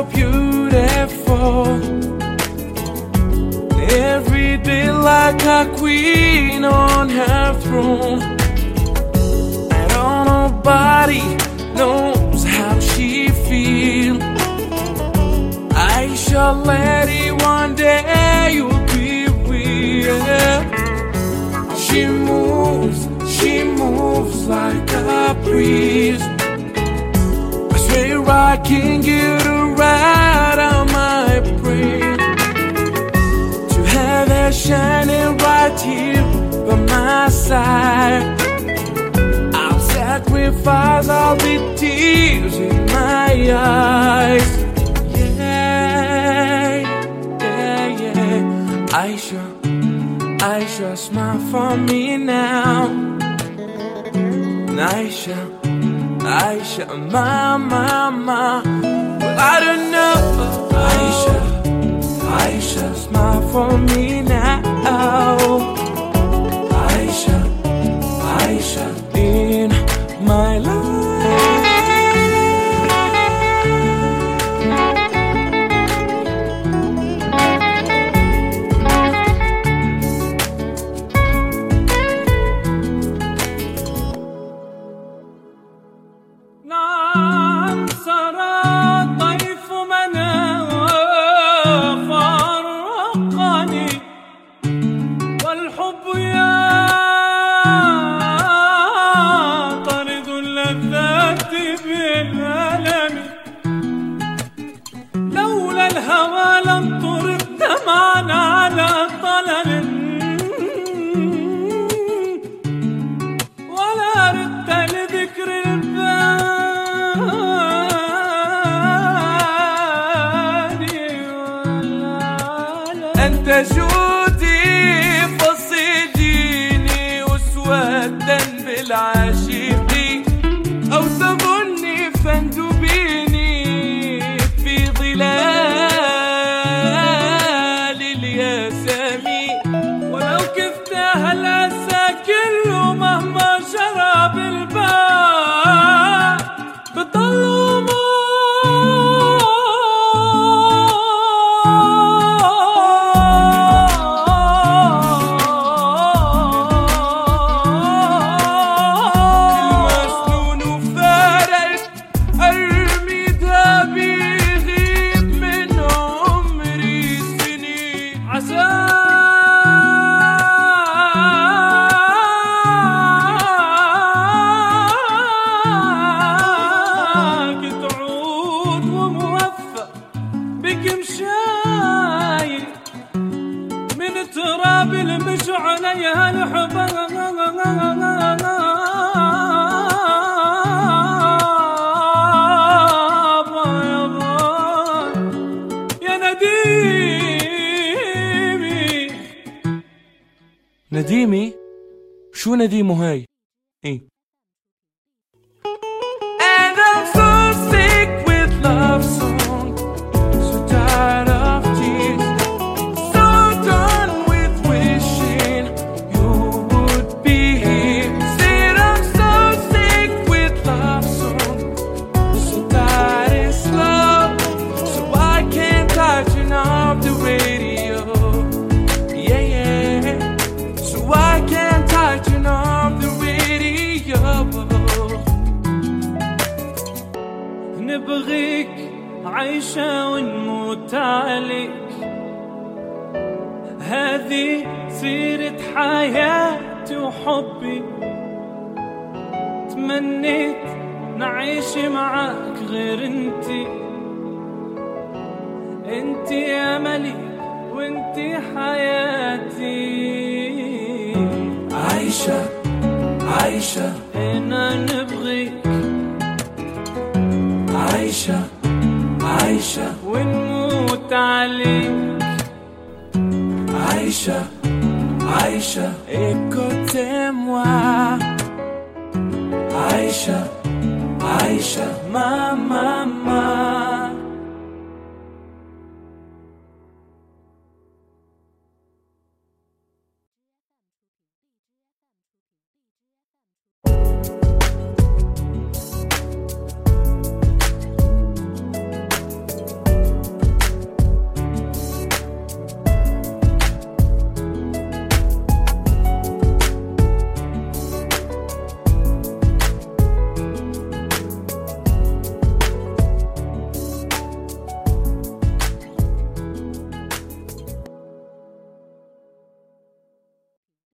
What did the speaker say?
so beautiful. Every day like a queen on her throne. And all nobody knows how she feels. I shall let it one day you'll be real. She moves, she moves like a breeze. I swear I can get right here by my side. I'll sacrifice all the tears in my eyes. Yeah, yeah, yeah. Aicha, Aicha, smile for me now. Aicha, Aicha, my, my, my. Well, I don't know. Aicha, Aicha, smile for me now. Aicha, Antes yo التراب المشوا عليها الحب نديمي؟ شو نديمه هاي؟ إيه. نبغيك عايشة ونموت عليك. هذه سيرة حياتي وحبي. تمنيت نعيش معاك غير انتي انتي املي وانتي حياتي. عايشة عايشة. إنا نبغيك. عايشة عايشة ونموت عليك عايشة عايشة écoutez-moi عايشة عايشة ما ما ما